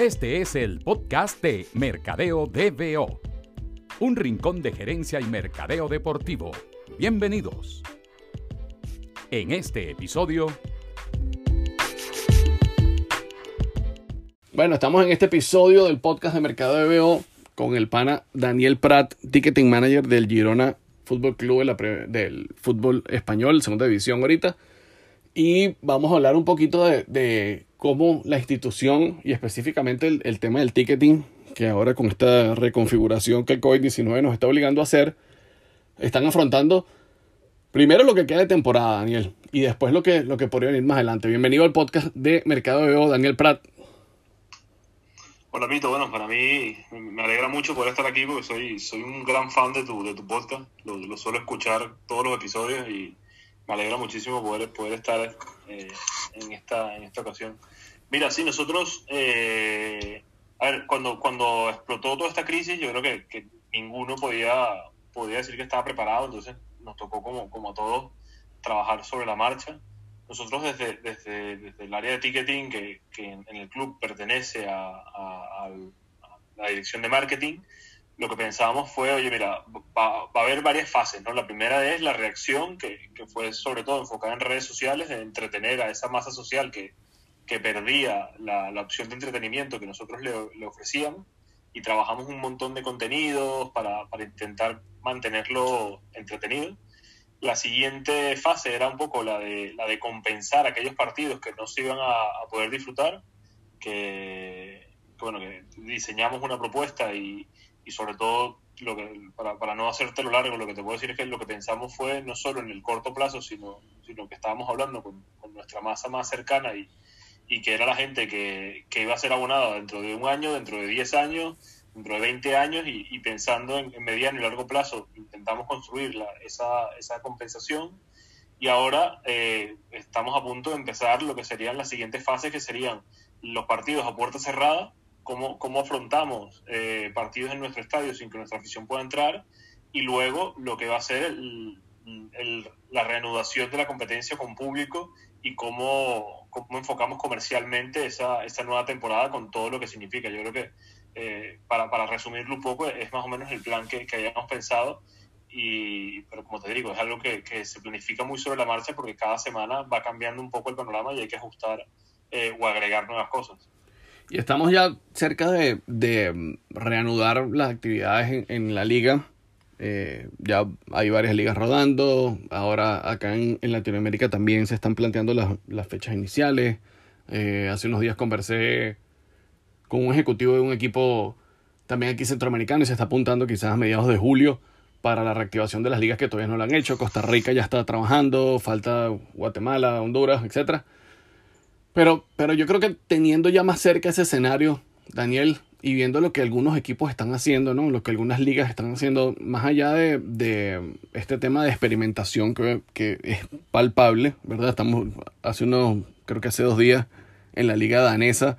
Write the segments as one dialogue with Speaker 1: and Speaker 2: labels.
Speaker 1: Este es el podcast de Mercadeo DBO, un rincón de gerencia y mercadeo deportivo. Bienvenidos. En este episodio...
Speaker 2: Bueno, estamos en este episodio del podcast de Mercadeo DBO con el pana Daniel Prat, ticketing manager del Girona Fútbol Club del fútbol español, segunda división ahorita. Y vamos a hablar un poquito de, cómo la institución y específicamente el, tema del ticketing, que ahora con esta reconfiguración que el COVID-19 nos está obligando a hacer, están afrontando primero lo que queda de temporada, Daniel, y después lo que, lo que podría venir más adelante. Bienvenido al podcast de Mercado de Daniel Prat.
Speaker 3: Hola Pito, bueno, para mí me alegra mucho poder estar aquí porque soy, soy un gran fan de tu, de tu podcast, lo, lo suelo escuchar todos los episodios y me alegra muchísimo poder, poder estar eh, en, esta, en esta ocasión. Mira, sí, nosotros, eh, a ver, cuando, cuando explotó toda esta crisis, yo creo que, ninguno podía, podía decir que estaba preparado, entonces nos tocó como, como a todos trabajar sobre la marcha. Nosotros desde, desde, desde el área de ticketing, que, que en, el club pertenece a la dirección de marketing, lo que pensábamos fue, oye, mira, va, va, a haber varias fases, ¿no? La primera es la reacción, que, que, fue sobre todo enfocada en redes sociales, de entretener a esa masa social que, que perdía la, la, opción de entretenimiento que nosotros le, le, ofrecíamos y trabajamos un montón de contenidos para, para intentar mantenerlo entretenido. La siguiente fase era un poco la de, la de compensar aquellos partidos que no se iban a, a poder disfrutar, que, que, bueno, que diseñamos una propuesta y, y sobre todo, lo que, para, para no hacerte lo largo, lo que te puedo decir es que lo que pensamos fue no solo en el corto plazo, sino, sino que estábamos hablando con, con nuestra masa más cercana y, y, que era la gente que, que, iba a ser abonada dentro de un año, dentro de 10 años, dentro de 20 años y, y pensando en, en, mediano y largo plazo, intentamos construir la, esa, esa compensación. Y ahora eh, estamos a punto de empezar lo que serían las siguientes fases, que serían los partidos a puerta cerrada, cómo, cómo afrontamos eh, partidos en nuestro estadio sin que nuestra afición pueda entrar y luego lo que va a ser el, el, la reanudación de la competencia con público y cómo, cómo enfocamos comercialmente esa, esa, nueva temporada con todo lo que significa. Yo creo que, eh, para, para, resumirlo un poco, es más o menos el plan que, que habíamos pensado. Y, pero como te digo, es algo que, que, se planifica muy sobre la marcha porque cada semana va cambiando un poco el panorama y hay que ajustar eh, o agregar nuevas cosas.
Speaker 2: Y estamos ya cerca de, de reanudar las actividades en, la liga. Eh, ya hay varias ligas rodando. Ahora acá en, Latinoamérica también se están planteando las, las fechas iniciales. Eh, hace unos días conversé con un ejecutivo de un equipo también aquí centroamericano y se está apuntando quizás a mediados de julio para la reactivación de las ligas que todavía no lo han hecho. Costa Rica ya está trabajando, falta Guatemala, Honduras, etcétera. Pero, pero yo creo que teniendo ya más cerca ese escenario, Daniel, y viendo lo que algunos equipos están haciendo, ¿no? Lo que algunas ligas están haciendo, más allá de, de este tema de experimentación que, que, es palpable, ¿verdad? Estamos hace unos, creo que hace dos días, en la liga danesa,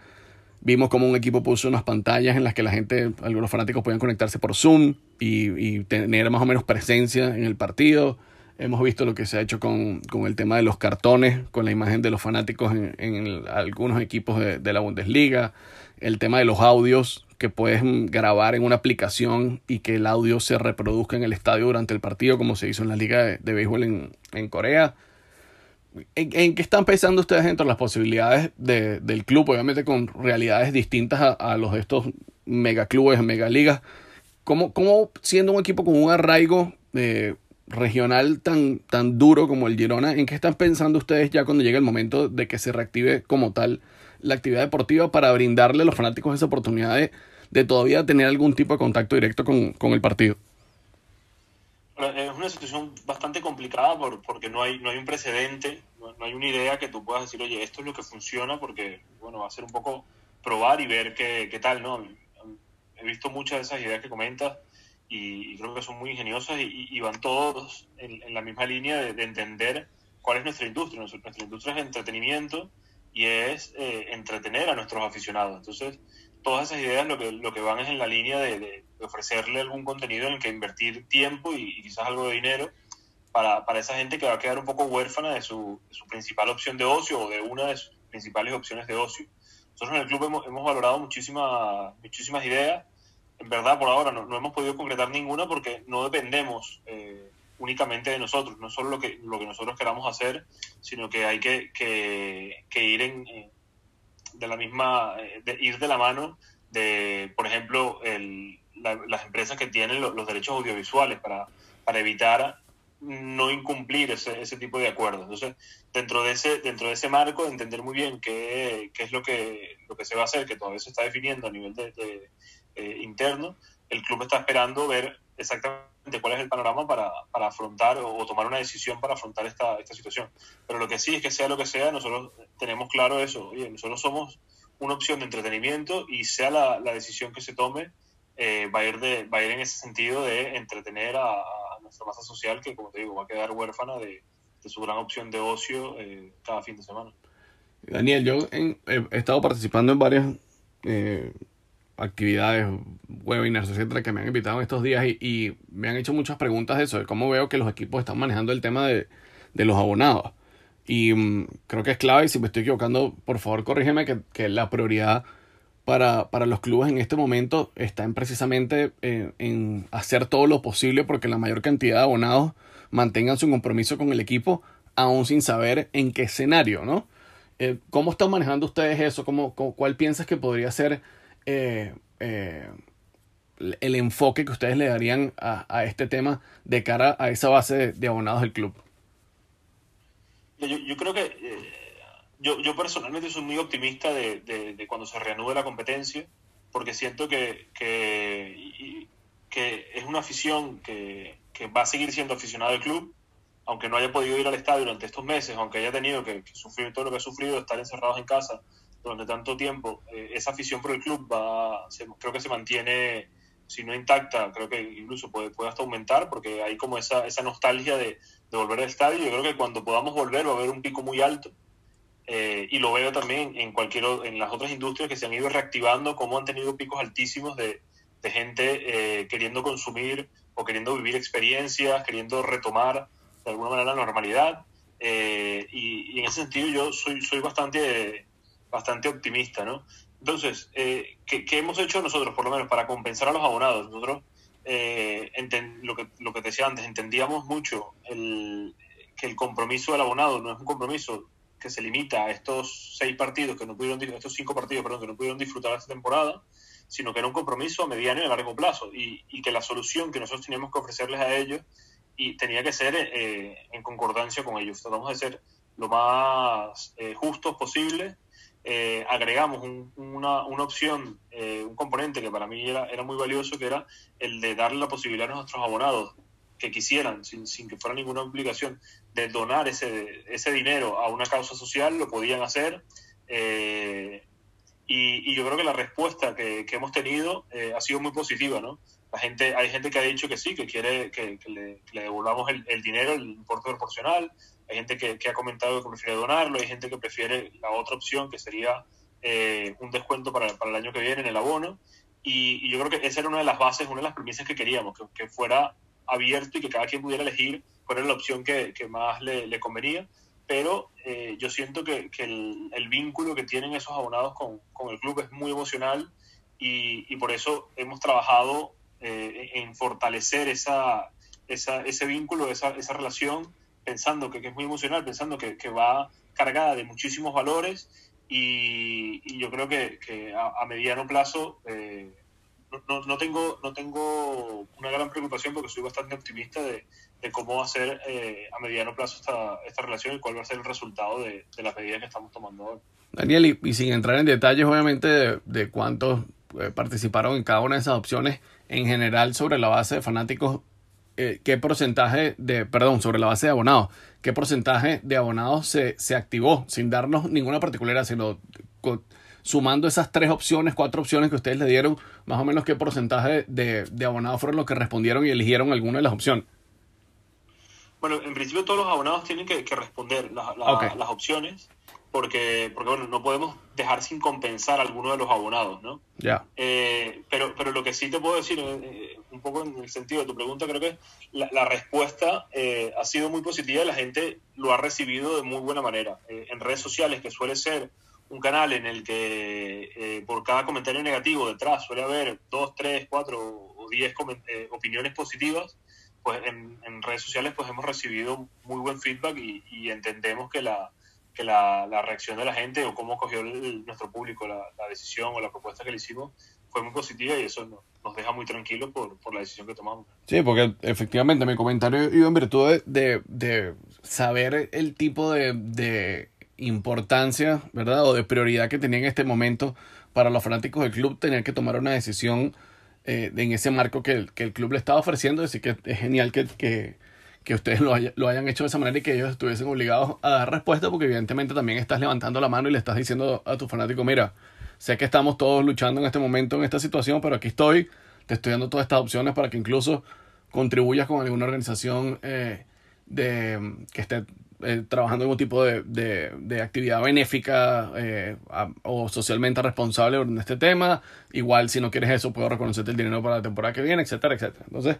Speaker 2: vimos como un equipo puso unas pantallas en las que la gente, algunos fanáticos podían conectarse por Zoom y, y tener más o menos presencia en el partido. Hemos visto lo que se ha hecho con, con, el tema de los cartones, con la imagen de los fanáticos en, algunos equipos de, la Bundesliga. El tema de los audios, que puedes grabar en una aplicación y que el audio se reproduzca en el estadio durante el partido, como se hizo en la Liga de, de Béisbol en, en Corea. ¿En, ¿En, qué están pensando ustedes dentro de las posibilidades de, del club? Obviamente con realidades distintas a, a los de estos megaclubes, megaligas. ¿Cómo, ¿Cómo siendo un equipo con un arraigo eh, regional tan, tan duro como el Girona, ¿en qué están pensando ustedes ya cuando llegue el momento de que se reactive como tal la actividad deportiva para brindarle a los fanáticos esa oportunidad de, de todavía tener algún tipo de contacto directo con, con, el partido?
Speaker 3: Es una situación bastante complicada por, porque no hay, no hay un precedente, no, hay una idea que tú puedas decir, oye, esto es lo que funciona, porque bueno, va a ser un poco probar y ver qué, qué tal, ¿no? He visto muchas de esas ideas que comentas y, y, creo que son muy ingeniosas y, y van todos en, en, la misma línea de, de, entender cuál es nuestra industria. Nuestra, nuestra industria es entretenimiento y es eh, entretener a nuestros aficionados. Entonces, todas esas ideas lo que, lo que van es en la línea de, de, ofrecerle algún contenido en el que invertir tiempo y, y, quizás algo de dinero para, para esa gente que va a quedar un poco huérfana de su, de su principal opción de ocio o de una de sus principales opciones de ocio. Nosotros en el club hemos, hemos valorado muchísimas, muchísimas ideas. En verdad, por ahora no, no hemos podido concretar ninguna porque no dependemos eh, únicamente de nosotros, no solo lo que, lo que nosotros queramos hacer, sino que hay que, que, ir en, de la misma, eh, de ir de la mano de, por ejemplo, el, las empresas que tienen los, derechos audiovisuales para, para evitar no incumplir ese, ese tipo de acuerdos. Entonces, dentro de ese, dentro de ese marco, entender muy bien qué, qué es lo que, lo que se va a hacer, que todavía se está definiendo a nivel de, eh, interno, el club está esperando ver exactamente cuál es el panorama para, para afrontar o, tomar una decisión para afrontar esta, esta situación. Pero lo que sí es que sea lo que sea, nosotros tenemos claro eso, oye, nosotros somos una opción de entretenimiento y sea la, la decisión que se tome, eh, va, a ir de, va a ir en ese sentido de entretener a, nuestra masa social que, como te digo, va a quedar huérfana de, su gran opción de ocio eh, cada fin de semana.
Speaker 2: Daniel, yo he estado participando en varias actividades, webinars, etcétera, que me han invitado en estos días y, me han hecho muchas preguntas de eso, de cómo veo que los equipos están manejando el tema de, los abonados. Y mm, creo que es clave, y si me estoy equivocando, por favor corrígeme que, que la prioridad para, para, los clubes en este momento está en precisamente eh, en hacer todo lo posible porque la mayor cantidad de abonados mantengan su compromiso con el equipo, aún sin saber en qué escenario, ¿no? Eh, ¿Cómo están manejando ustedes eso? ¿Cómo, ¿Cuál piensas que podría ser eh, el enfoque que ustedes le darían a, a, este tema de cara a esa base de, abonados del club?
Speaker 3: Yo, creo que yo, yo personalmente soy muy optimista de, de, cuando se reanude la competencia, porque siento que, que, es una afición que, que, va a seguir siendo aficionado del club, aunque no haya podido ir al estadio durante estos meses, aunque haya tenido que, sufrir todo lo que ha sufrido, estar encerrados en casa durante tanto tiempo, eh, esa afición por el club va, creo que se mantiene, si no intacta, creo que incluso puede, puede hasta aumentar, porque hay como esa, esa nostalgia de, de volver al estadio. Yo creo que cuando podamos volver va a haber un pico muy alto eh, y lo veo también en cualquier en las otras industrias que se han ido reactivando, como han tenido picos altísimos de, de gente eh, queriendo consumir o queriendo vivir experiencias, queriendo retomar de alguna manera la normalidad. Eh, y, en ese sentido yo soy, soy bastante, bastante optimista, ¿no? Entonces, ¿qué, ¿qué, hemos hecho nosotros, por lo menos, para compensar a los abonados? Nosotros, lo, que, lo que decía antes, entendíamos mucho el, que el compromiso del abonado no es un compromiso que se limita a estos seis partidos que no pudieron, estos cinco partidos, perdón, que no pudieron disfrutar esta temporada, sino que era un compromiso a mediano y a largo plazo y, y que la solución que nosotros teníamos que ofrecerles a ellos y tenía que ser eh, en concordancia con ellos. Tratamos de ser lo más eh, justos posible. Eh, agregamos una, una, opción, un componente que para mí era, era muy valioso, que era el de darle la posibilidad a nuestros abonados que quisieran, sin, sin que fuera ninguna obligación, de donar ese, ese dinero a una causa social, lo podían hacer. Eh, y, yo creo que la respuesta que, que hemos tenido eh, ha sido muy positiva, ¿no? La gente, hay gente que ha dicho que sí, que quiere que, le, devolvamos el, el, dinero, el importe proporcional. Hay gente que, que, ha comentado que prefiere donarlo. Hay gente que prefiere la otra opción, que sería eh, un descuento para, para, el año que viene en el abono. Y, y, yo creo que esa era una de las bases, una de las premisas que queríamos, que, que fuera abierto y que cada quien pudiera elegir cuál era la opción que, que más le, le, convenía. Pero eh, yo siento que, que el, el, vínculo que tienen esos abonados con, con el club es muy emocional y, y por eso hemos trabajado eh, en fortalecer esa, esa, ese vínculo, esa, esa relación, pensando que, que, es muy emocional, pensando que, que va cargada de muchísimos valores y, y yo creo que, que a, a, mediano plazo eh, no, no, tengo, no tengo una gran preocupación porque soy bastante optimista de, de cómo va a ser eh, a mediano plazo esta, esta relación y cuál va a ser el resultado de, de las medidas que estamos tomando hoy.
Speaker 2: Daniel, y, y sin entrar en detalles obviamente de, de cuántos eh, participaron en cada una de esas opciones, en general sobre la base de fanáticos, eh, ¿qué porcentaje de, perdón, sobre la base de abonados, qué porcentaje de abonados se, se activó sin darnos ninguna particularidad, sino con, sumando esas tres opciones, cuatro opciones que ustedes le dieron, más o menos qué porcentaje de, de abonados fueron los que respondieron y eligieron alguna de las opciones.
Speaker 3: Bueno, en principio todos los abonados tienen que, que responder la, la, okay. las opciones porque, porque bueno, no podemos dejar sin compensar a alguno de los abonados, ¿no?
Speaker 2: Ya. Yeah.
Speaker 3: Eh, pero, pero lo que sí te puedo decir, eh, un poco en el sentido de tu pregunta, creo que la, la respuesta eh, ha sido muy positiva y la gente lo ha recibido de muy buena manera. Eh, en redes sociales, que suele ser un canal en el que eh, por cada comentario negativo detrás suele haber dos, tres, cuatro o diez eh, opiniones positivas, pues en, redes sociales pues hemos recibido muy buen feedback y, entendemos que la, que la, reacción de la gente o cómo cogió nuestro público la, decisión o la propuesta que le hicimos fue muy positiva y eso nos, deja muy tranquilos por, por, la decisión que tomamos.
Speaker 2: Sí, porque efectivamente mi comentario iba en virtud de, de, saber el tipo de importancia, ¿verdad? O de prioridad que tenía en este momento para los fanáticos del club tener que tomar una decisión eh, en ese marco que el, que el, club le estaba ofreciendo. Así que es genial que, que ustedes lo, lo, hayan hecho de esa manera y que ellos estuviesen obligados a dar respuesta porque evidentemente también estás levantando la mano y le estás diciendo a tu fanático, mira, sé que estamos todos luchando en este momento, en esta situación, pero aquí estoy, te estoy dando todas estas opciones para que incluso contribuyas con alguna organización eh, de, que esté eh, trabajando en algún tipo de, de, actividad benéfica eh, o socialmente responsable en este tema. Igual, si no quieres eso, puedo reconocerte el dinero para la temporada que viene, etcétera, etcétera. Entonces,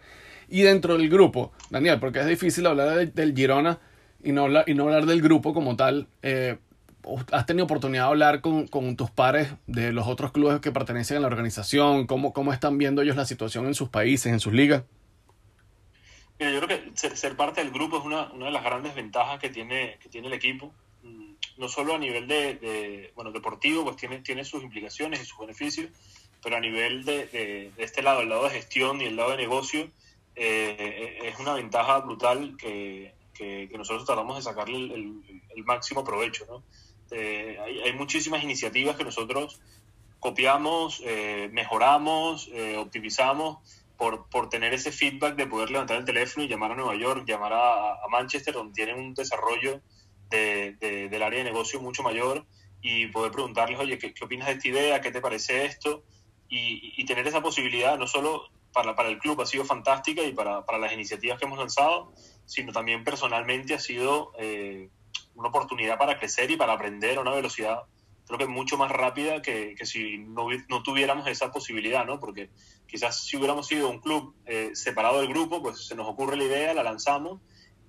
Speaker 2: y dentro del grupo, Daniel, porque es difícil hablar del Girona y no hablar, y no hablar del grupo como tal. Eh, ¿Has tenido oportunidad de hablar con, con, tus pares de los otros clubes que pertenecen a la organización? ¿Cómo, ¿Cómo están viendo ellos la situación en sus países, en sus ligas?
Speaker 3: yo creo que ser, parte del grupo es una, una, de las grandes ventajas que tiene, que tiene el equipo. Mm, no solo a nivel de, bueno, deportivo, pues tiene, tiene sus implicaciones y sus beneficios, pero a nivel de, de, este lado, el lado de gestión y el lado de negocio, eh, es una ventaja brutal que, que, nosotros tratamos de sacarle el, el, máximo provecho. ¿no? Eh, hay, hay, muchísimas iniciativas que nosotros copiamos, eh, mejoramos, optimizamos por, por, tener ese feedback de poder levantar el teléfono y llamar a Nueva York, llamar a, a Manchester, donde tienen un desarrollo de, del área de negocio mucho mayor y poder preguntarles, oye, ¿qué, ¿qué, opinas de esta idea? ¿Qué te parece esto? Y, y, tener esa posibilidad, no solo para, para el club ha sido fantástica y para, para, las iniciativas que hemos lanzado, sino también personalmente ha sido eh, una oportunidad para crecer y para aprender a una velocidad creo que mucho más rápida que, que si no, no, tuviéramos esa posibilidad, ¿no? Porque quizás si hubiéramos sido un club eh, separado del grupo, pues se nos ocurre la idea, la lanzamos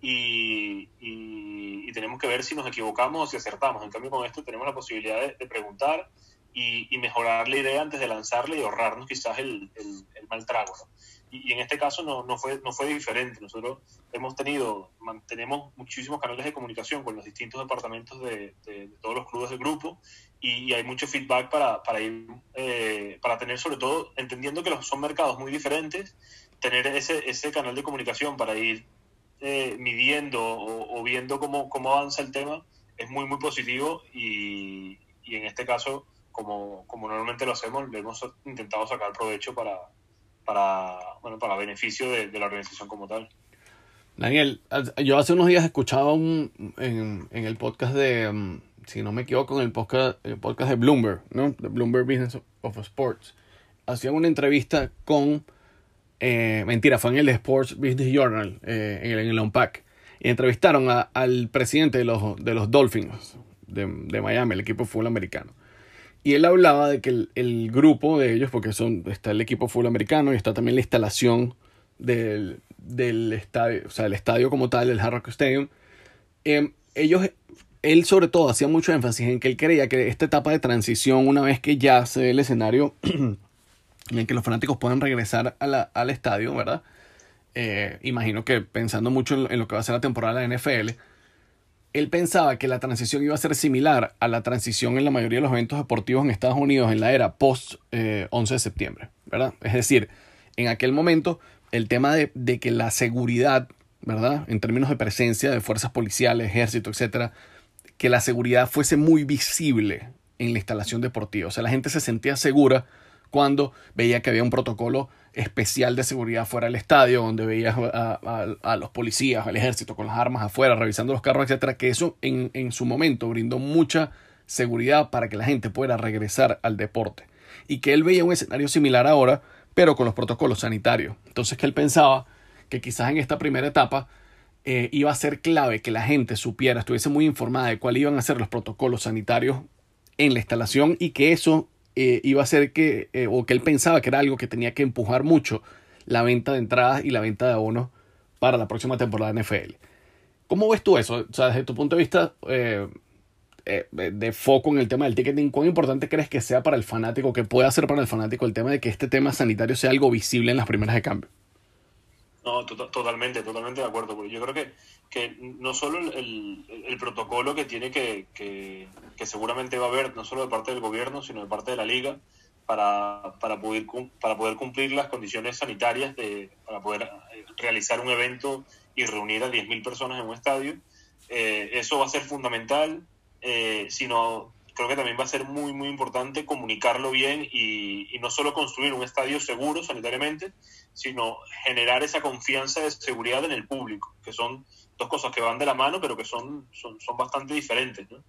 Speaker 3: y, y, tenemos que ver si nos equivocamos o si acertamos. En cambio, con esto tenemos la posibilidad de, preguntar y, y, mejorar la idea antes de lanzarla y ahorrarnos quizás el, el, el mal trago, ¿no? y, en este caso no, no, fue, no fue diferente. Nosotros hemos tenido, mantenemos muchísimos canales de comunicación con los distintos departamentos de, de, todos los clubes del grupo y, hay mucho feedback para, para ir, eh, para tener sobre todo, entendiendo que son mercados muy diferentes, tener ese, ese canal de comunicación para ir eh, midiendo o, o, viendo cómo, cómo avanza el tema es muy, muy positivo y, y en este caso, como, como normalmente lo hacemos, le hemos intentado sacar provecho para, para, bueno, para beneficio de, la organización como tal.
Speaker 2: Daniel, yo hace unos días escuchaba un, en, en el podcast de, um, si no me equivoco, en el podcast, el podcast de Bloomberg, ¿no? De Bloomberg Business of Sports. Hacían una entrevista con, eh, mentira, fue en el Sports Business Journal, eh, en, el, en el Unpack. Y entrevistaron a, al presidente de los, de los Dolphins de, de Miami, el equipo fútbol americano. Y él hablaba de que el, grupo de ellos, porque son, está el equipo fútbol americano y está también la instalación del, del estadio, o sea, el estadio como tal, el Hard Stadium, eh, ellos, él sobre todo hacía mucho énfasis en que él creía que esta etapa de transición, una vez que ya se ve el escenario en el que los fanáticos puedan regresar al estadio, ¿verdad? Eh, imagino que pensando mucho en, lo que va a ser la temporada de la NFL, él pensaba que la transición iba a ser similar a la transición en la mayoría de los eventos deportivos en Estados Unidos en la era post 11 eh, de septiembre, ¿verdad? Es decir, en aquel momento el tema de, de, que la seguridad, ¿verdad? En términos de presencia de fuerzas policiales, ejército, etcétera, que la seguridad fuese muy visible en la instalación deportiva. O sea, la gente se sentía segura cuando veía que había un protocolo especial de seguridad fuera del estadio, donde veías a, los policías, al ejército con las armas afuera, revisando los carros, etcétera, que eso en, su momento brindó mucha seguridad para que la gente pueda regresar al deporte. Y que él veía un escenario similar ahora, pero con los protocolos sanitarios. Entonces que él pensaba que quizás en esta primera etapa eh, iba a ser clave que la gente supiera, estuviese muy informada de cuáles iban a ser los protocolos sanitarios en la instalación y que eso eh, iba a ser que, eh, o que él pensaba que era algo que tenía que empujar mucho la venta de entradas y la venta de abonos para la próxima temporada de NFL. ¿Cómo ves tú eso? O sea, desde tu punto de vista, eh, de foco en el tema del ticketing, ¿cuán importante crees que sea para el fanático, que pueda ser para el fanático el tema de que este tema sanitario sea algo visible en las primeras de cambio?
Speaker 3: No, totalmente, totalmente de acuerdo. Yo creo que, que no solo el, el, protocolo que tiene que, que, que, seguramente va a haber, no solo de parte del gobierno, sino de parte de la liga, para, para, poder, para poder cumplir las condiciones sanitarias, de, para poder eh, realizar un evento y reunir a 10.000 personas en un estadio. Eh, eso va a ser fundamental, eh, sino creo que también va a ser muy, muy importante comunicarlo bien y, y, no solo construir un estadio seguro sanitariamente, sino generar esa confianza de seguridad en el público, que son dos cosas que van de la mano, pero que son, son, son bastante diferentes. ¿no?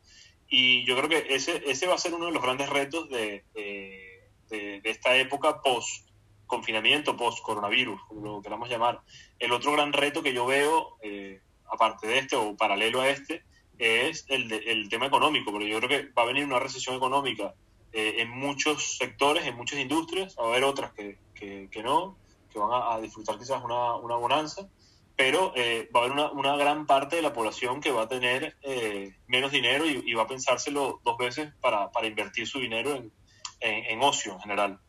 Speaker 3: Y yo creo que ese, ese va a ser uno de los grandes retos de, de, de, esta época post confinamiento, post coronavirus, como lo queramos llamar. El otro gran reto que yo veo, eh, aparte de este o paralelo a este, es el, de, el tema económico, porque yo creo que va a venir una recesión económica eh, en muchos sectores, en muchas industrias, va a haber otras que, que, no, que van a, a, disfrutar quizás una, una bonanza, pero eh, va a haber una, una, gran parte de la población que va a tener eh, menos dinero y, y, va a pensárselo dos veces para, para invertir su dinero en, en, en ocio en general.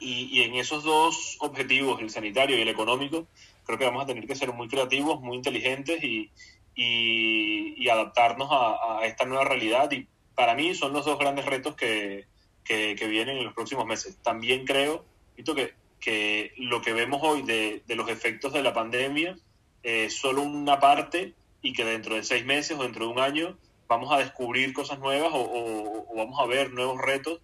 Speaker 3: Y, y, en esos dos objetivos, el sanitario y el económico, creo que vamos a tener que ser muy creativos, muy inteligentes y, y, adaptarnos a, esta nueva realidad. Y para mí son los dos grandes retos que, que, vienen en los próximos meses. También creo, Vito, que, que lo que vemos hoy de, de los efectos de la pandemia es eh, solo una parte y que dentro de seis meses o dentro de un año vamos a descubrir cosas nuevas o, vamos a ver nuevos retos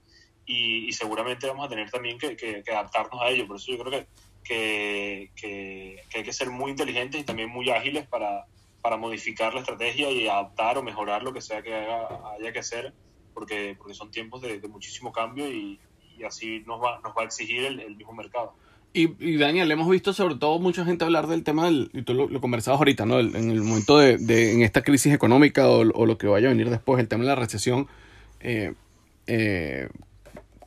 Speaker 3: y, seguramente vamos a tener también que, adaptarnos a ello. Por eso yo creo que, que, hay que ser muy inteligentes y también muy ágiles para, para modificar la estrategia y adaptar o mejorar lo que sea que haya, que hacer, porque, porque son tiempos de, de muchísimo cambio y, y, así nos va, nos va a exigir el, el mismo mercado.
Speaker 2: Y, y, Daniel, hemos visto sobre todo mucha gente hablar del tema del, y tú lo, lo conversabas ahorita, ¿no? El, en el momento de, de, en esta crisis económica o, o, lo que vaya a venir después, el tema de la recesión, eh, eh,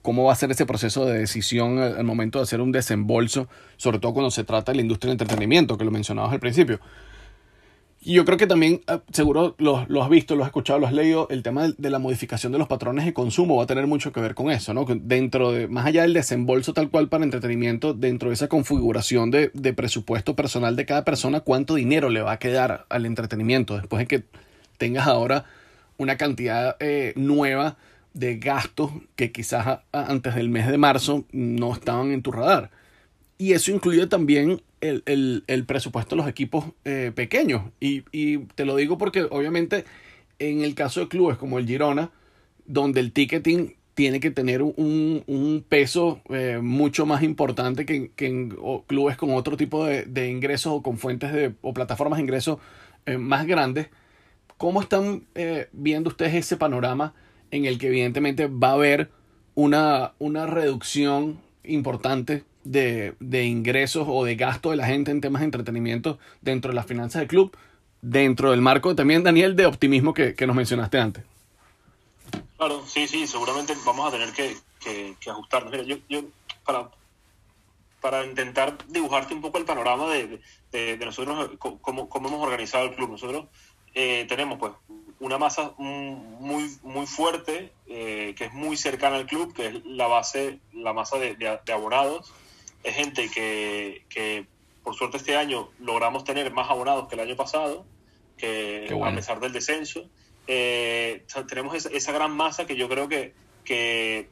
Speaker 2: cómo va a ser ese proceso de decisión al, al, momento de hacer un desembolso, sobre todo cuando se trata de la industria del entretenimiento, que lo mencionabas al principio. Y yo creo que también, ah, seguro lo, lo, has visto, lo has escuchado, lo has leído, el tema de, de, la modificación de los patrones de consumo va a tener mucho que ver con eso, ¿no? Dentro de, más allá del desembolso tal cual para entretenimiento, dentro de esa configuración de, de presupuesto personal de cada persona, cuánto dinero le va a quedar al entretenimiento después de que tengas ahora una cantidad eh, nueva de gastos que quizás antes del mes de marzo no estaban en tu radar. Y eso incluye también el, el, el presupuesto de los equipos eh, pequeños. Y, y, te lo digo porque obviamente en el caso de clubes como el Girona, donde el ticketing tiene que tener un, un peso eh, mucho más importante que, que en clubes con otro tipo de, de, ingresos o con fuentes de, o plataformas de ingresos eh, más grandes. ¿Cómo están viendo ustedes ese panorama en el que evidentemente va a haber una, una reducción importante de, de, ingresos o de gasto de la gente en temas de entretenimiento dentro de las finanzas del club, dentro del marco también, Daniel, de optimismo que, que nos mencionaste antes.
Speaker 3: Claro, sí, sí, seguramente vamos a tener que, que, ajustarnos. Mira, yo, yo para, para intentar dibujarte un poco el panorama de, de, nosotros, cómo, cómo hemos organizado el club. Nosotros eh, tenemos pues una masa muy, muy fuerte, eh, que es muy cercana al club, que es la base, la masa de abonados, es gente que, que, por suerte este año logramos tener más abonados que el año pasado, que bueno. a pesar del descenso. Eh, tenemos esa, esa, gran masa que yo creo que, que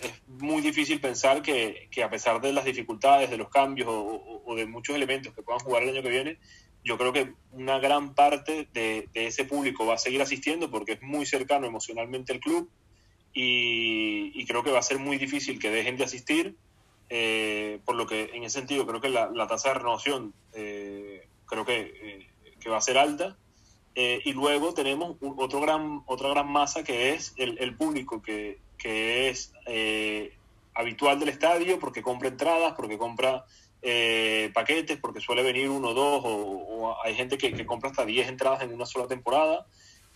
Speaker 3: es muy difícil pensar que, que, a pesar de las dificultades, de los cambios o, o, o, de muchos elementos que puedan jugar el año que viene, yo creo que una gran parte de, de ese público va a seguir asistiendo porque es muy cercano emocionalmente al club y, y creo que va a ser muy difícil que dejen de asistir eh, por lo que en ese sentido creo que la, la tasa de renovación eh, creo que, eh, que, va a ser alta. Eh, y luego tenemos un, otro gran, otra gran masa que es el, el público que, que es eh, habitual del estadio porque compra entradas, porque compra paquetes, porque suele venir uno dos, o, o hay gente que, que, compra hasta 10 entradas en una sola temporada.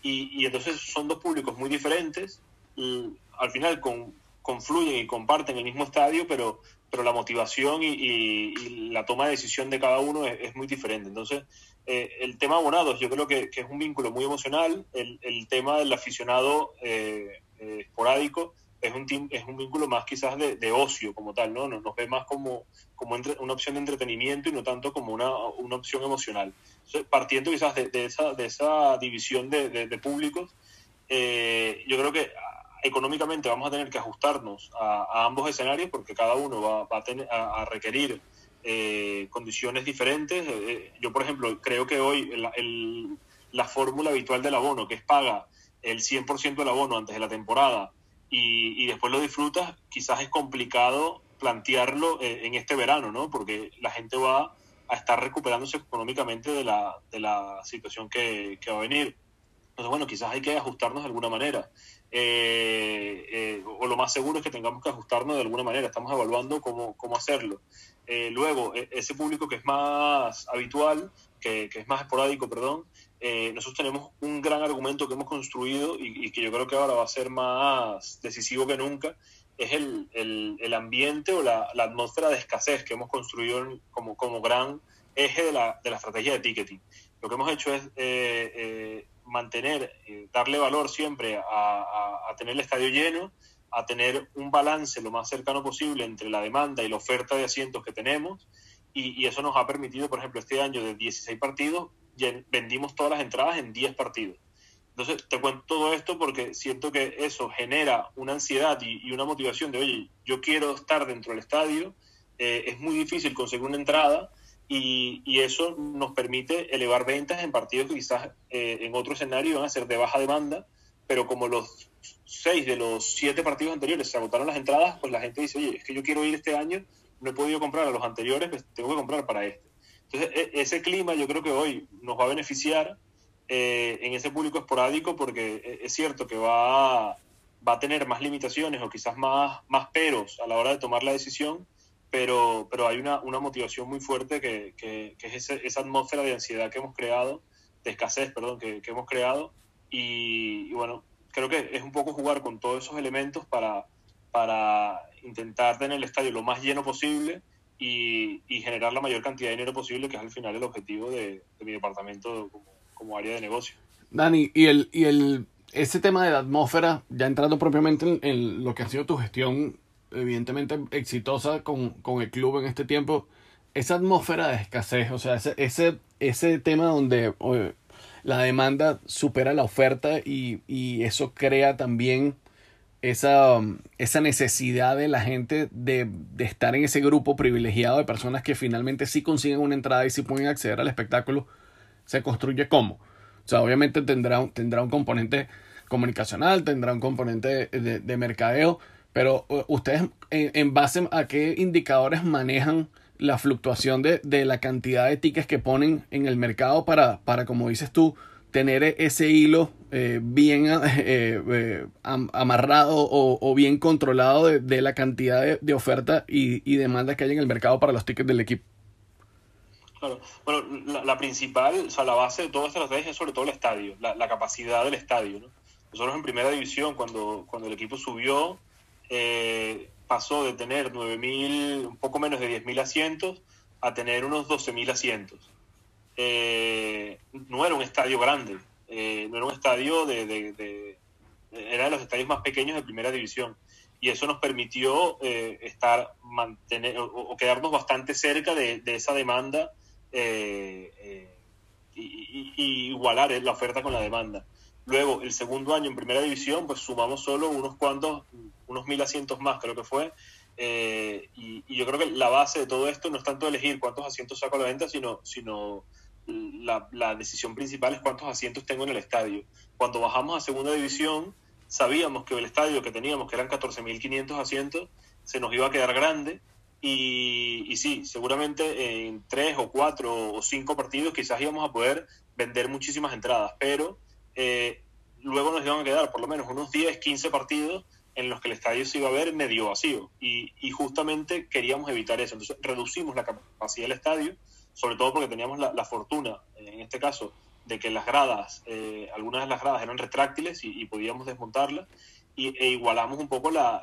Speaker 3: Y, y entonces son dos públicos muy diferentes. Y al final, con, confluyen y comparten el mismo estadio, pero, pero la motivación y, la toma de decisión de cada uno es, muy diferente. Entonces, eh, el tema abonados yo creo que, es un vínculo muy emocional, el, tema del aficionado eh, eh, esporádico es un, es un vínculo más quizás de, ocio como tal, ¿no? Nos, ve más como, como una opción de entretenimiento y no tanto como una, una opción emocional. partiendo quizás de, esa, de esa división de, públicos, yo creo que económicamente vamos a tener que ajustarnos a, ambos escenarios porque cada uno va, a, tener, requerir eh, condiciones diferentes. Eh, eh, yo, por ejemplo, creo que hoy la fórmula habitual del abono, que es paga el 100% del abono antes de la temporada y, después lo disfrutas, quizás es complicado plantearlo en este verano, ¿no? Porque la gente va a estar recuperándose económicamente de la, de la situación que, que va a venir. Entonces, bueno, quizás hay que ajustarnos de alguna manera. Eh, eh, o lo más seguro es que tengamos que ajustarnos de alguna manera. Estamos evaluando cómo, cómo hacerlo. Eh, luego, e, ese público que es más habitual, que, que es más esporádico, perdón, nosotros tenemos un gran argumento que hemos construido y, que yo creo que ahora va a ser más decisivo que nunca, es el, el, el ambiente o la, la, atmósfera de escasez que hemos construido como, como gran eje de la, de la estrategia de ticketing. Lo que hemos hecho es mantener, eh, darle valor siempre a, tener el estadio lleno, a tener un balance lo más cercano posible entre la demanda y la oferta de asientos que tenemos. Y, eso nos ha permitido, por ejemplo, este año de 16 partidos, vendimos todas las entradas en 10 partidos. Entonces, te cuento todo esto porque siento que eso genera una ansiedad y, una motivación de, oye, yo quiero estar dentro del estadio, eh, es muy difícil conseguir una entrada, y, eso nos permite elevar ventas en partidos que quizás eh, en otro escenario van a ser de baja demanda, pero como los seis de los siete partidos anteriores se agotaron las entradas, pues la gente dice, oye, es que yo quiero ir este año, no he podido comprar a los anteriores, pues tengo que comprar para este. Entonces, e, ese clima yo creo que hoy nos va a beneficiar eh, en ese público esporádico porque e, es cierto que va, va a tener más limitaciones o quizás más, más peros a la hora de tomar la decisión, pero, pero hay una, una motivación muy fuerte que, que, es esa atmósfera de ansiedad que hemos creado, de escasez, perdón, que, que hemos creado. Y, bueno, creo que es un poco jugar con todos esos elementos para, para intentar tener el estadio lo más lleno posible y, y, generar la mayor cantidad de dinero posible, que es al final el objetivo de, de mi departamento como, como, área de negocio.
Speaker 2: Dani, y el, y el ese tema de la atmósfera, ya entrando propiamente en, en, lo que ha sido tu gestión evidentemente exitosa con, con, el club en este tiempo, esa atmósfera de escasez, o sea, ese, ese, ese tema donde la demanda supera la oferta y, y eso crea también esa, esa necesidad de la gente de, de, estar en ese grupo privilegiado de personas que finalmente sí consiguen una entrada y sí pueden acceder al espectáculo, se construye como. O sea, obviamente tendrá, tendrá un componente comunicacional, tendrá un componente de, de mercadeo, pero ustedes, en, base a qué indicadores manejan la fluctuación de, de, la cantidad de tickets que ponen en el mercado para, para como dices tú, tener ese hilo eh, bien eh, eh, amarrado o, bien controlado de, la cantidad de, oferta y, y, demanda que hay en el mercado para los tickets del equipo.
Speaker 3: Claro. Bueno, la, principal, o sea, la base de toda estrategia es sobre todo el estadio, la, la capacidad del estadio. ¿no? Nosotros en primera división, cuando, cuando el equipo subió, eh, pasó de tener 9.000, un poco menos de 10.000 asientos, a tener unos 12.000 asientos. Eh, no era un estadio grande, eh, no era un estadio de, Era de los estadios más pequeños de primera división. Y eso nos permitió estar, mantener o, quedarnos bastante cerca de, esa demanda y, y, igualar la oferta con la demanda. Luego, el segundo año en primera división, pues sumamos solo unos cuantos, unos mil asientos más, creo que fue. Eh, y, yo creo que la base de todo esto no es tanto elegir cuántos asientos saco a la venta, sino, sino la, la decisión principal es cuántos asientos tengo en el estadio. Cuando bajamos a segunda división, sabíamos que el estadio que teníamos, que eran 14.500 asientos, se nos iba a quedar grande. Y, y, sí, seguramente en tres o cuatro o cinco partidos quizás íbamos a poder vender muchísimas entradas, pero eh, luego nos iban a quedar por lo menos unos 10, 15 partidos en los que el estadio se iba a ver medio vacío. Y, justamente queríamos evitar eso. Entonces reducimos la capacidad del estadio, sobre todo porque teníamos la, fortuna, en este caso, de que las gradas, eh, algunas de las gradas eran retráctiles y, podíamos desmontarlas. e igualamos un poco la,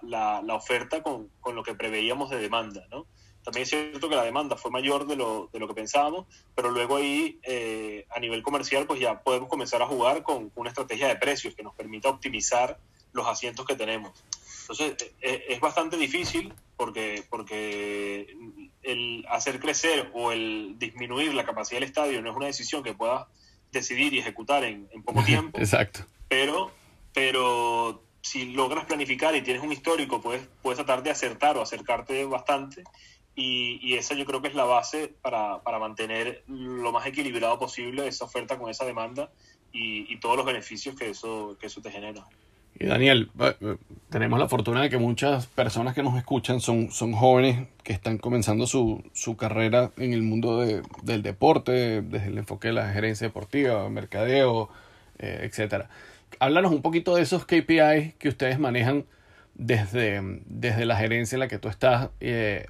Speaker 3: oferta con, con, lo que preveíamos de demanda, ¿no? También es cierto que la demanda fue mayor de lo, de lo que pensábamos, pero luego ahí eh, a nivel comercial pues ya podemos comenzar a jugar con una estrategia de precios que nos permita optimizar los asientos que tenemos. Entonces eh, eh, es bastante difícil porque, porque el hacer crecer o el disminuir la capacidad del estadio no es una decisión que puedas decidir y ejecutar en, en poco tiempo.
Speaker 2: Exacto.
Speaker 3: Pero, pero si logras planificar y tienes un histórico, puedes, puedes tratar de acertar o acercarte bastante y, y, esa yo creo que es la base para, para, mantener lo más equilibrado posible esa oferta con esa demanda y, y, todos los beneficios que eso, que eso te genera.
Speaker 2: Y Daniel, eh, tenemos la fortuna de que muchas personas que nos escuchan son, son jóvenes que están comenzando su, su carrera en el mundo de, del deporte, desde el enfoque de la gerencia deportiva, mercadeo, eh, etcétera. Háblanos un poquito de esos KPIs que ustedes manejan desde, desde la gerencia en la que tú estás eh,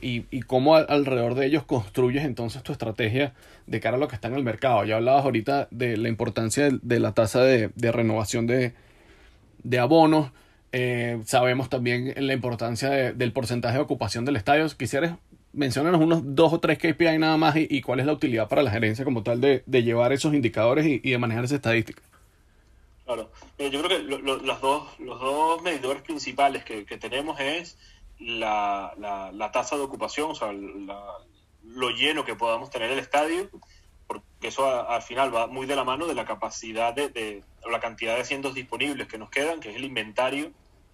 Speaker 2: y, cómo alrededor de ellos construyes entonces tu estrategia de cara a lo que está en el mercado. Ya hablabas ahorita de la importancia de, la tasa de, renovación de, de abonos. Eh, sabemos también la importancia del porcentaje de ocupación del estadio. Quisieras mencionarnos unos dos o tres KPI nada más y, y, cuál es la utilidad para la gerencia como tal de, de llevar esos indicadores y, y de manejar esa estadística.
Speaker 3: Claro, eh, yo creo que lo, lo, los, dos, los dos medidores principales que, que tenemos es la, la, la, tasa de ocupación, o sea, lo lleno que podamos tener el estadio, porque eso a, al final va muy de la mano de la capacidad de, de, la cantidad de asientos disponibles que nos quedan, que es el inventario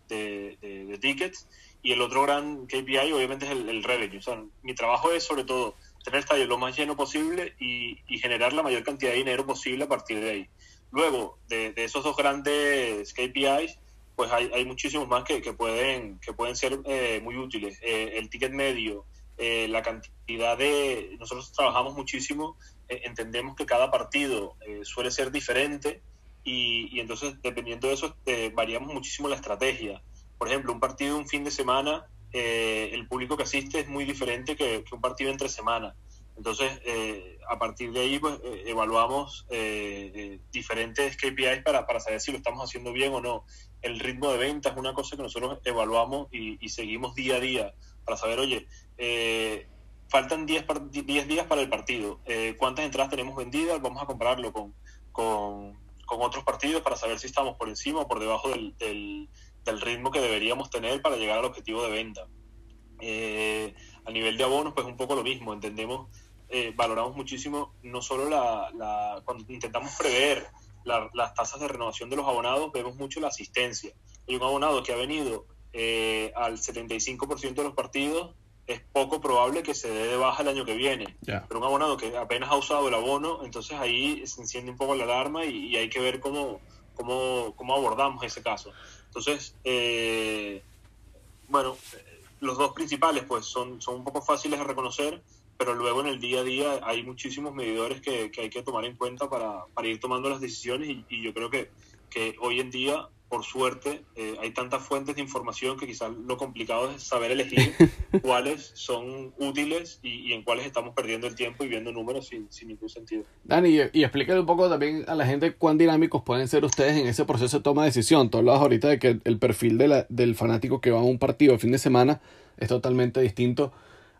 Speaker 3: de, de, de tickets, y el otro gran KPI obviamente es el, el revenue. O sea, mi trabajo es sobre todo tener el estadio lo más lleno posible y, y generar la mayor cantidad de dinero posible a partir de ahí. Luego, de, de, esos dos grandes KPIs, pues hay, hay muchísimos más que, que, pueden, que pueden ser eh, muy útiles. Eh, el ticket medio, eh, la cantidad de... Nosotros trabajamos muchísimo, entendemos que cada partido eh, suele ser diferente y, entonces, dependiendo de eso, eh, variamos muchísimo la estrategia. Por ejemplo, un partido un fin de semana, el público que asiste es muy diferente que, que un partido entre semana. Entonces, eh, a partir de ahí, pues, eh, evaluamos eh, eh, diferentes KPIs para, para saber si lo estamos haciendo bien o no. El ritmo de venta es una cosa que nosotros evaluamos y, y seguimos día a día para saber, oye, eh, faltan 10, 10 días para el partido. ¿Cuántas entradas tenemos vendidas? Vamos a compararlo con, otros partidos para saber si estamos por encima o por debajo del, ritmo que deberíamos tener para llegar al objetivo de venta. a nivel de abonos, pues un poco lo mismo. Entendemos eh, valoramos muchísimo no solo la, cuando intentamos prever la, las tasas de renovación de los abonados, vemos mucho la asistencia. Hay un abonado que ha venido eh, al 75% de los partidos, es poco probable que se dé de baja el año que viene.
Speaker 2: Yeah.
Speaker 3: Pero un abonado que apenas ha usado el abono, entonces ahí se enciende un poco la alarma y, y hay que ver cómo, cómo, cómo, abordamos ese caso. Entonces, eh, bueno, los dos principales pues son, son un poco fáciles de reconocer, pero luego en el día a día hay muchísimos medidores que, que hay que tomar en cuenta para, para ir tomando las decisiones y, y, yo creo que, que hoy en día, por suerte, eh, hay tantas fuentes de información que quizás lo complicado es saber elegir cuáles son útiles y, y, en cuáles estamos perdiendo el tiempo y viendo números sin, sin ningún sentido.
Speaker 2: Dani, y, y explícale un poco también a la gente cuán dinámicos pueden ser ustedes en ese proceso de toma de decisión. Tú hablabas ahorita de que el perfil de la, del fanático que va a un partido el fin de semana es totalmente distinto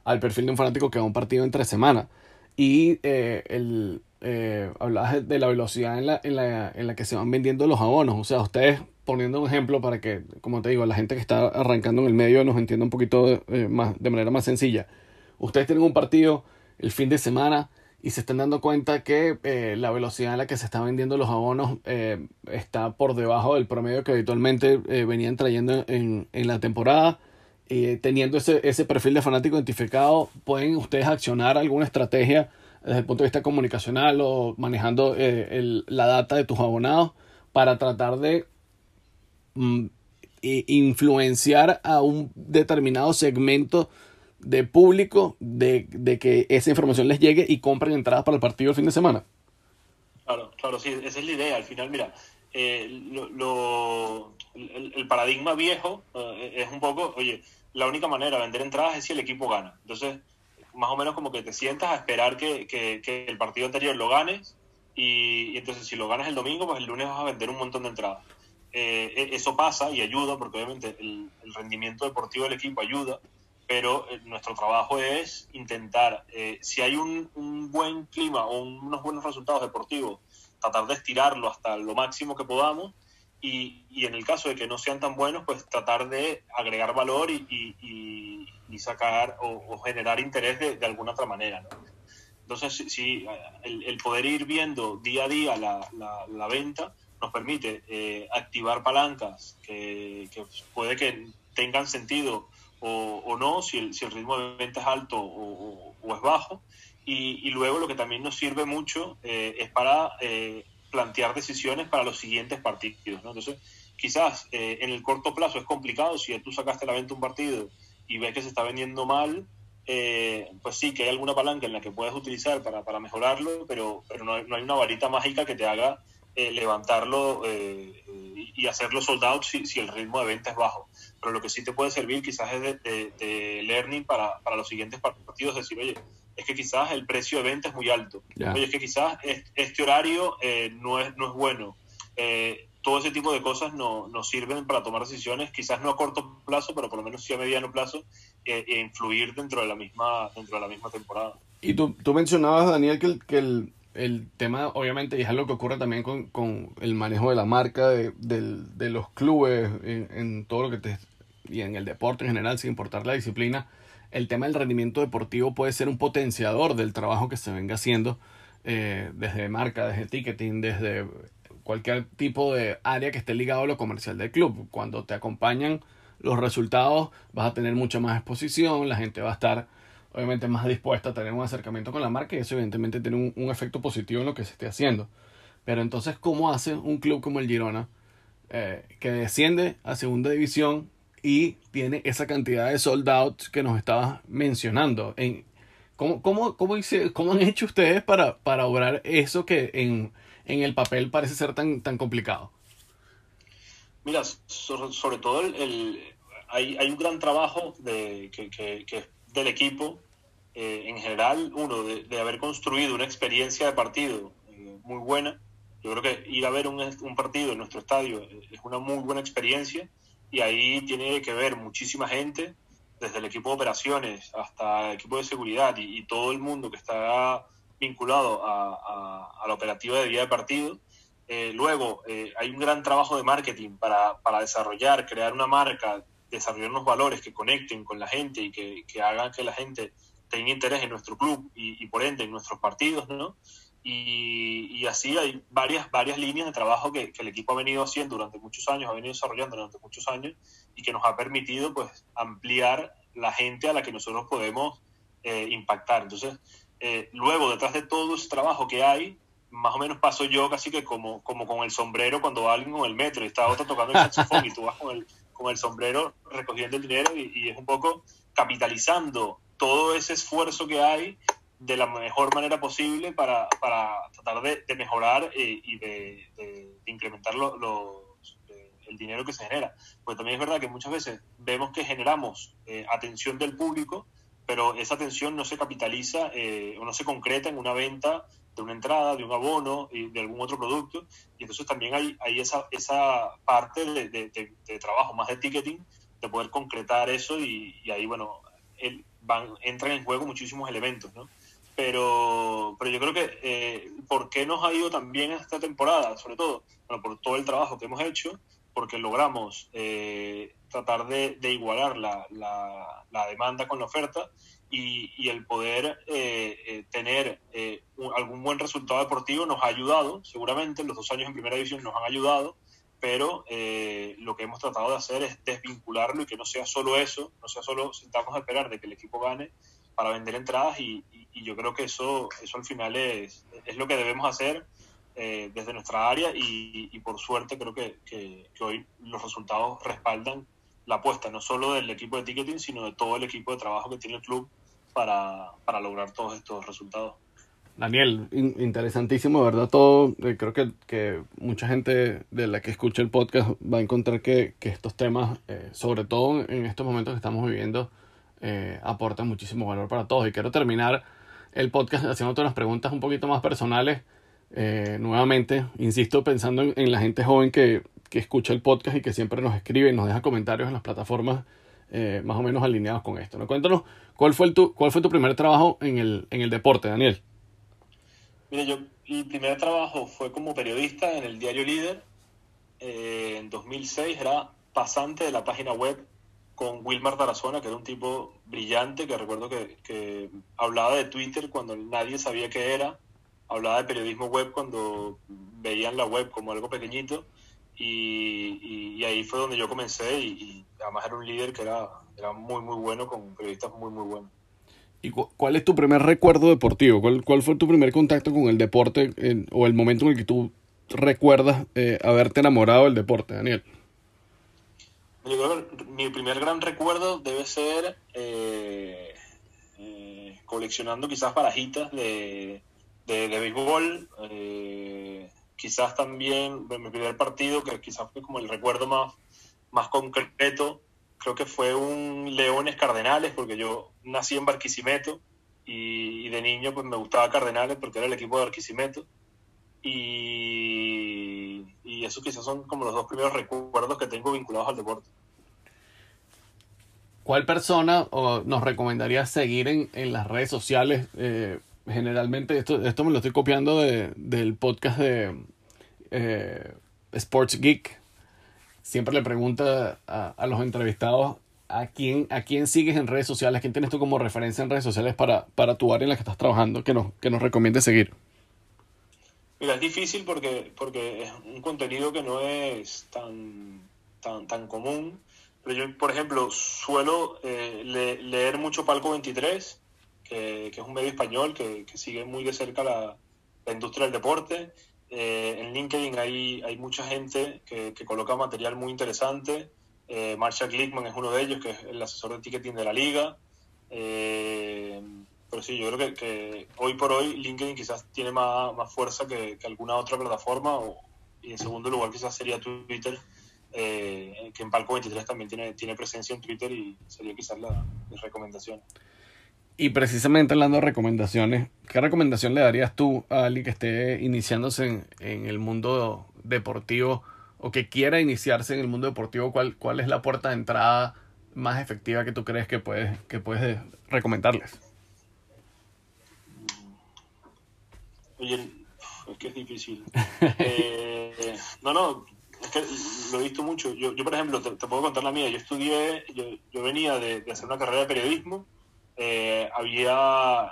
Speaker 2: al perfil de un fanático que va a un partido entre semana. Y eh, el, eh, hablabas de la velocidad en la, en, la, en la que se van vendiendo los abonos. O sea, ustedes, poniendo un ejemplo para que, como te digo, la gente que está arrancando en el medio nos entienda un poquito eh, más, de manera más sencilla. Ustedes tienen un partido el fin de semana y se están dando cuenta que eh, la velocidad en la que se están vendiendo los abonos está por debajo del promedio que habitualmente venían trayendo en, en la temporada eh, teniendo ese, ese perfil de fanático identificado, ¿pueden ustedes accionar alguna estrategia desde el punto de vista comunicacional o manejando eh, el, la data de tus abonados para tratar de mm, influenciar a un determinado segmento de público de, de, que esa información les llegue y compren entradas para el partido el fin de semana?
Speaker 3: Claro, claro, sí, esa es la idea. Al final, mira, eh, lo, lo, el, paradigma viejo eh, es un poco, oye, la única manera de vender entradas es si el equipo gana. Entonces, más o menos como que te sientas a esperar que, que, el partido anterior lo ganes y, entonces si lo ganas el domingo, pues el lunes vas a vender un montón de entradas. e, eso pasa y ayuda, porque obviamente el, rendimiento deportivo del equipo ayuda, pero nuestro trabajo es intentar, si hay un, buen clima o unos buenos resultados deportivos, tratar de estirarlo hasta lo máximo que podamos y, y, en el caso de que no sean tan buenos, pues tratar de agregar valor y, y, y sacar o, generar interés de, de, alguna otra manera. ¿no? Entonces, si, el, el, poder ir viendo día a día la, la, la venta nos permite eh, activar palancas que, que, puede que tengan sentido o, o no, si el, si el, ritmo de venta es alto o, o es bajo. Y, luego lo que también nos sirve mucho eh, es para eh, plantear decisiones para los siguientes partidos. ¿no? Entonces, quizás eh, en el corto plazo es complicado, si tú sacaste a la venta un partido y ves que se está vendiendo mal, eh, pues sí, que hay alguna palanca en la que puedes utilizar para, para mejorarlo, pero, pero no, no, hay, una varita mágica que te haga eh, levantarlo y hacerlo soldado si, si, el ritmo de venta es bajo. Pero lo que sí te puede servir quizás es de, de, de learning para, para los siguientes partidos, decir, oye, es que quizás el precio de venta es muy alto. Yeah. Oye, es que quizás este horario eh, no, es, no es bueno. Eh, todo ese tipo de cosas no, nos sirven para tomar decisiones, quizás no a corto plazo, pero por lo menos sí a mediano plazo, eh, e influir dentro de la misma, dentro de la misma temporada.
Speaker 2: Y tú, tú mencionabas, Daniel, que el, que el, el tema, obviamente, y es algo que ocurre también con, con el manejo de la marca, de, de, los clubes, en, en, todo lo que te... y en el deporte en general, sin importar la disciplina, el tema del rendimiento deportivo puede ser un potenciador del trabajo que se venga haciendo eh, desde marca, desde ticketing, desde cualquier tipo de área que esté ligado a lo comercial del club. Cuando te acompañan los resultados vas a tener mucha más exposición, la gente va a estar obviamente más dispuesta a tener un acercamiento con la marca y eso evidentemente tiene un, un efecto positivo en lo que se esté haciendo. Pero entonces, ¿cómo hace un club como el Girona eh, que desciende a segunda división y tiene esa cantidad de sold out que nos estabas mencionando. En, ¿cómo, cómo, cómo, hice, ¿Cómo han hecho ustedes para, para obrar eso que en, en el papel parece ser tan, tan complicado?
Speaker 3: Mira, sobre, todo el, el, hay, hay un gran trabajo de, que, que del equipo eh, en general, uno, de, de, haber construido una experiencia de partido eh, muy buena. Yo creo que ir a ver un, un partido en nuestro estadio es una muy buena experiencia y ahí tiene que ver muchísima gente, desde el equipo de operaciones hasta el equipo de seguridad y, y todo el mundo que está vinculado a, a, a la operativa de día de partido. Eh, luego, eh, hay un gran trabajo de marketing para, para, desarrollar, crear una marca, desarrollar unos valores que conecten con la gente y que, que hagan que la gente tenga interés en nuestro club y, y por ende en nuestros partidos, ¿no? Y, y, así hay varias, varias líneas de trabajo que, que, el equipo ha venido haciendo durante muchos años, ha venido desarrollando durante muchos años y que nos ha permitido pues ampliar la gente a la que nosotros podemos eh, impactar. Entonces, eh, luego, detrás de todo ese trabajo que hay, más o menos paso yo casi que como, como con el sombrero cuando va alguien con el metro y está otro tocando el saxofón y tú vas con el, con el sombrero recogiendo el dinero y, y es un poco capitalizando todo ese esfuerzo que hay de la mejor manera posible para, para tratar de, de mejorar eh, y de, de, de incrementar lo, el dinero que se genera. Porque también es verdad que muchas veces vemos que generamos eh, atención del público, pero esa atención no se capitaliza eh, o no se concreta en una venta de una entrada, de un abono y de algún otro producto. Y entonces también hay, hay esa, esa parte de, trabajo más de ticketing, de poder concretar eso y, y ahí, bueno, el, van, entran en juego muchísimos elementos, ¿no? pero, pero yo creo que eh, ¿por qué nos ha ido tan bien esta temporada? Sobre todo, bueno, por todo el trabajo que hemos hecho, porque logramos eh, tratar de, de igualar la, la, la, demanda con la oferta y, y el poder eh, eh tener eh, un, algún buen resultado deportivo nos ha ayudado, seguramente los dos años en primera división nos han ayudado, pero eh, lo que hemos tratado de hacer es desvincularlo y que no sea solo eso, no sea solo sentarnos a esperar de que el equipo gane para vender entradas y, yo creo que eso, eso al final es, es lo que debemos hacer eh, desde nuestra área y, y por suerte creo que, que, que, hoy los resultados respaldan la apuesta no solo del equipo de ticketing, sino de todo el equipo de trabajo que tiene el club para, para lograr todos estos resultados.
Speaker 2: Daniel, in interesantísimo, ¿verdad? Todo, eh, creo que, que, mucha gente de la que escucha el podcast va a encontrar que, que estos temas, eh, sobre todo en estos momentos que estamos viviendo, eh, aportan muchísimo valor para todos. Y quiero terminar el podcast haciendo unas preguntas un poquito más personales. Eh, nuevamente, insisto, pensando en, la gente joven que, que escucha el podcast y que siempre nos escribe y nos deja comentarios en las plataformas más o menos alineados con esto. ¿no? Cuéntanos, ¿cuál fue, tu, ¿cuál fue tu primer trabajo en el, en el deporte, Daniel?
Speaker 3: Mira, yo, mi primer trabajo fue como periodista en el diario Líder. Eh, en 2006 era pasante de la página web con Wilmar Tarazona, que era un tipo brillante, que recuerdo que, que, hablaba de Twitter cuando nadie sabía qué era, hablaba de periodismo web cuando veían la web como algo pequeñito, y, y, ahí fue donde yo comencé, y, y, además era un líder que era, era muy, muy bueno, con periodistas muy, muy buenos.
Speaker 2: ¿Y cuál es tu primer recuerdo deportivo? ¿Cuál, fue tu primer contacto con el deporte o el momento en el que tú recuerdas eh, haberte enamorado del deporte, Daniel?
Speaker 3: Yo creo que mi primer gran recuerdo debe ser eh, eh, coleccionando quizás barajitas de, de, de béisbol, eh, quizás también mi primer partido, que quizás fue como el recuerdo más, más concreto, creo que fue un Leones Cardenales, porque yo nací en Barquisimeto y, de niño pues me gustaba Cardenales porque era el equipo de Barquisimeto. Y, y esos quizás son como los dos primeros recuerdos que tengo vinculados al deporte.
Speaker 2: ¿Cuál persona nos recomendaría seguir en, en las redes sociales? Eh, generalmente, esto, esto me lo estoy copiando de, del podcast de eh, Sports Geek. Siempre le pregunta a, a, los entrevistados a quién, a quién sigues en redes sociales, quién tienes tú como referencia en redes sociales para, para tu área en la que estás trabajando, que nos, que nos recomiende seguir.
Speaker 3: Mira, es difícil porque, porque es un contenido que no es tan, tan, tan común. Pero yo, por ejemplo, suelo eh, le, leer mucho Palco 23, que, que, es un medio español que, que sigue muy de cerca la, la industria del deporte. Eh, en LinkedIn hay, hay mucha gente que, coloca material muy interesante. Eh, Marshall Glickman es uno de ellos, que es el asesor de ticketing de la liga. Eh, pero sí, yo creo que, que, hoy por hoy LinkedIn quizás tiene más, fuerza que, alguna otra plataforma y en segundo lugar quizás sería Twitter, eh, que en Palco 23 también tiene, presencia en Twitter y sería quizás la recomendación.
Speaker 2: Y precisamente hablando de recomendaciones, ¿qué recomendación le darías tú a alguien que esté iniciándose en, en el mundo deportivo o que quiera iniciarse en el mundo deportivo? ¿Cuál, cuál es la puerta de entrada más efectiva que tú crees que puedes, que puedes recomendarles?
Speaker 3: Oye, es que es difícil. eh, no, no, es que lo he visto mucho. Yo, yo por ejemplo, te, te, puedo contar la mía. Yo estudié, yo, yo venía de, de, hacer una carrera de periodismo. Eh, había,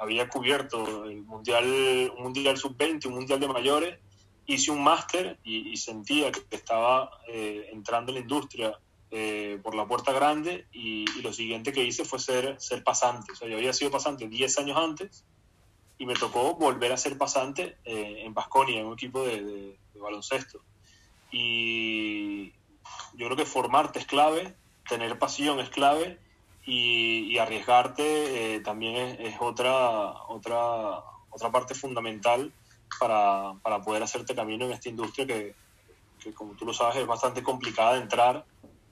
Speaker 3: había cubierto el mundial, un mundial sub-20, un mundial de mayores. Hice un máster y, y, sentía que estaba eh, entrando en la industria eh, por la puerta grande. Y, y, lo siguiente que hice fue ser, ser pasante. O sea, yo había sido pasante 10 años antes y me tocó volver a ser pasante eh, en Basconia, en un equipo de, de, de, baloncesto. Y yo creo que formarte es clave, tener pasión es clave y, y arriesgarte eh, también es, otra, otra, otra parte fundamental para, para, poder hacerte camino en esta industria que, que, como tú lo sabes, es bastante complicada de entrar.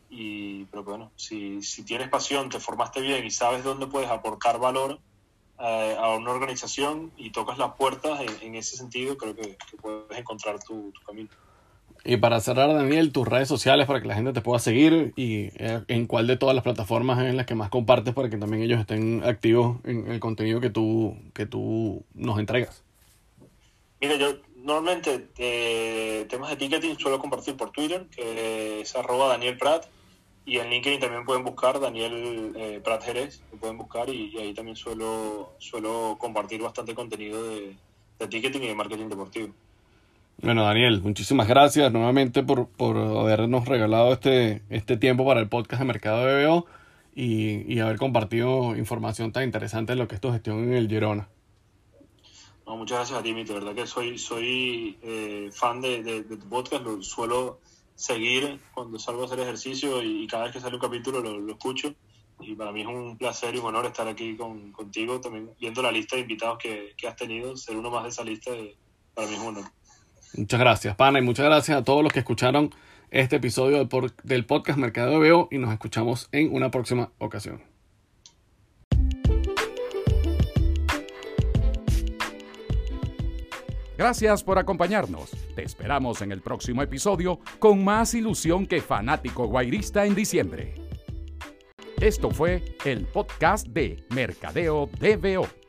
Speaker 3: Y, pero bueno, si, si tienes pasión, te formaste bien y sabes dónde puedes aportar valor, eh, a una organización y tocas las puertas en, en ese sentido, creo que, puedes encontrar tu, camino.
Speaker 2: Y para cerrar, Daniel, tus redes sociales para que la gente te pueda seguir y eh, en cuál de todas las plataformas en las que más compartes para que también ellos estén activos en el contenido que tú, que tú nos entregas.
Speaker 3: Mira, yo normalmente eh, temas de ticketing suelo compartir por Twitter, que es arroba Daniel Prat, y en LinkedIn también pueden buscar Daniel eh, Prat Jerez, lo pueden buscar y, ahí también suelo, suelo compartir bastante contenido de, ticketing y de marketing deportivo.
Speaker 2: Bueno, Daniel, muchísimas gracias nuevamente por, por habernos regalado este, este tiempo para el podcast de Mercado de BBO y, y haber compartido información tan interesante en lo que es tu gestión en el Girona.
Speaker 3: No, muchas gracias a ti, Mito. De verdad que soy, soy eh, fan de, de, de tu podcast, lo suelo seguir cuando salgo a hacer ejercicio y, y cada vez que sale un capítulo lo, lo, escucho. Y para mí es un placer y un honor estar aquí con, contigo, también viendo la lista de invitados que, que, has tenido, ser uno más de esa lista, de, para mí es un honor.
Speaker 2: Muchas gracias, Pana, y muchas gracias a todos los que escucharon este episodio del, podcast Mercado de Veo y nos escuchamos en una próxima ocasión.
Speaker 1: Gracias por acompañarnos. Te esperamos en el próximo episodio con más ilusión que fanático guairista en diciembre. Esto fue el podcast de Mercadeo DBO